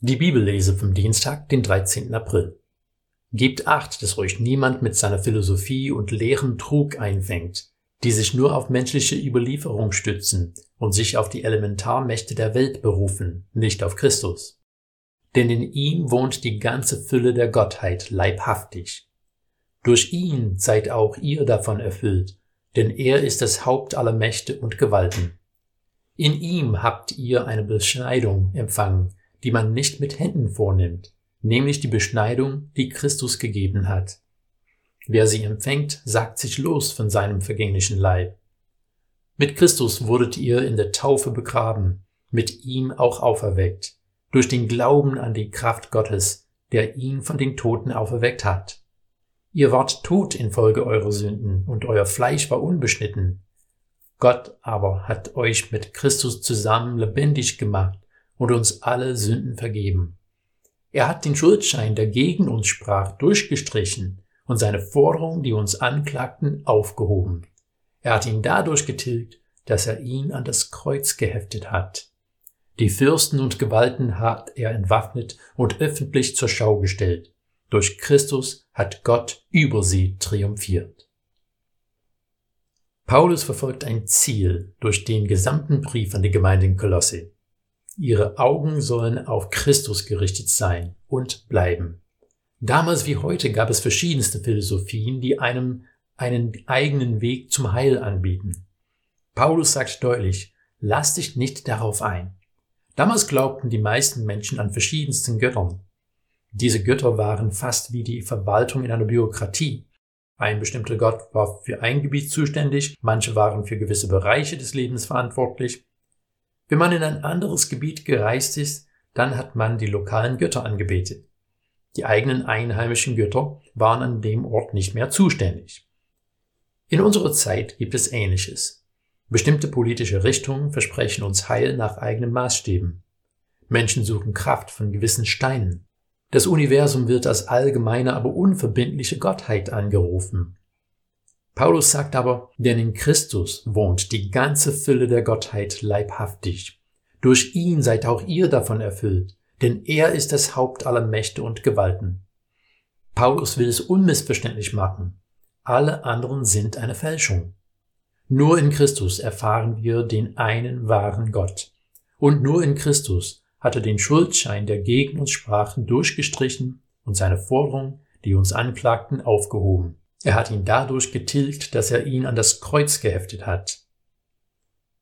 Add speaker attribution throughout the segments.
Speaker 1: Die Bibellese vom Dienstag, den 13. April. Gebt acht, dass euch niemand mit seiner Philosophie und leeren Trug einfängt, die sich nur auf menschliche Überlieferung stützen und sich auf die Elementarmächte der Welt berufen, nicht auf Christus. Denn in ihm wohnt die ganze Fülle der Gottheit leibhaftig. Durch ihn seid auch ihr davon erfüllt, denn er ist das Haupt aller Mächte und Gewalten. In ihm habt ihr eine Beschneidung empfangen, die man nicht mit Händen vornimmt, nämlich die Beschneidung, die Christus gegeben hat. Wer sie empfängt, sagt sich los von seinem vergänglichen Leib. Mit Christus wurdet ihr in der Taufe begraben, mit ihm auch auferweckt, durch den Glauben an die Kraft Gottes, der ihn von den Toten auferweckt hat. Ihr wart tot infolge eurer Sünden, und euer Fleisch war unbeschnitten. Gott aber hat euch mit Christus zusammen lebendig gemacht und uns alle Sünden vergeben. Er hat den Schuldschein, der gegen uns sprach, durchgestrichen und seine Forderungen, die uns anklagten, aufgehoben. Er hat ihn dadurch getilgt, dass er ihn an das Kreuz geheftet hat. Die Fürsten und Gewalten hat er entwaffnet und öffentlich zur Schau gestellt. Durch Christus hat Gott über sie triumphiert. Paulus verfolgt ein Ziel durch den gesamten Brief an die Gemeinde in Kolosse. Ihre Augen sollen auf Christus gerichtet sein und bleiben. Damals wie heute gab es verschiedenste Philosophien, die einem einen eigenen Weg zum Heil anbieten. Paulus sagt deutlich, lass dich nicht darauf ein. Damals glaubten die meisten Menschen an verschiedensten Göttern. Diese Götter waren fast wie die Verwaltung in einer Bürokratie. Ein bestimmter Gott war für ein Gebiet zuständig, manche waren für gewisse Bereiche des Lebens verantwortlich, wenn man in ein anderes Gebiet gereist ist, dann hat man die lokalen Götter angebetet. Die eigenen einheimischen Götter waren an dem Ort nicht mehr zuständig. In unserer Zeit gibt es Ähnliches. Bestimmte politische Richtungen versprechen uns Heil nach eigenen Maßstäben. Menschen suchen Kraft von gewissen Steinen. Das Universum wird als allgemeine, aber unverbindliche Gottheit angerufen. Paulus sagt aber, denn in Christus wohnt die ganze Fülle der Gottheit leibhaftig. Durch ihn seid auch ihr davon erfüllt, denn er ist das Haupt aller Mächte und Gewalten. Paulus will es unmissverständlich machen. Alle anderen sind eine Fälschung. Nur in Christus erfahren wir den einen wahren Gott. Und nur in Christus hat er den Schuldschein, der gegen uns sprachen, durchgestrichen und seine Forderungen, die uns anklagten, aufgehoben. Er hat ihn dadurch getilgt, dass er ihn an das Kreuz geheftet hat.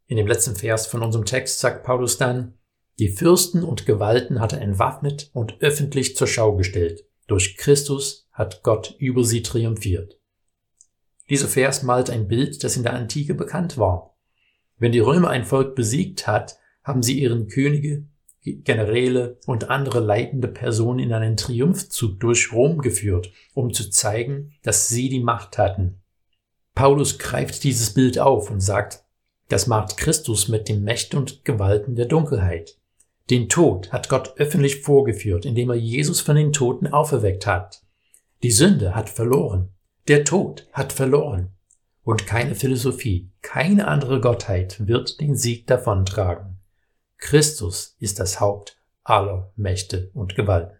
Speaker 1: In dem letzten Vers von unserem Text sagt Paulus dann, die Fürsten und Gewalten hat er entwaffnet und öffentlich zur Schau gestellt. Durch Christus hat Gott über sie triumphiert. Dieser Vers malt ein Bild, das in der Antike bekannt war. Wenn die Römer ein Volk besiegt hat, haben sie ihren Könige, Generäle und andere leitende Personen in einen Triumphzug durch Rom geführt, um zu zeigen, dass sie die Macht hatten. Paulus greift dieses Bild auf und sagt, das macht Christus mit den Mächten und Gewalten der Dunkelheit. Den Tod hat Gott öffentlich vorgeführt, indem er Jesus von den Toten auferweckt hat. Die Sünde hat verloren. Der Tod hat verloren. Und keine Philosophie, keine andere Gottheit wird den Sieg davontragen. Christus ist das Haupt aller Mächte und Gewalten.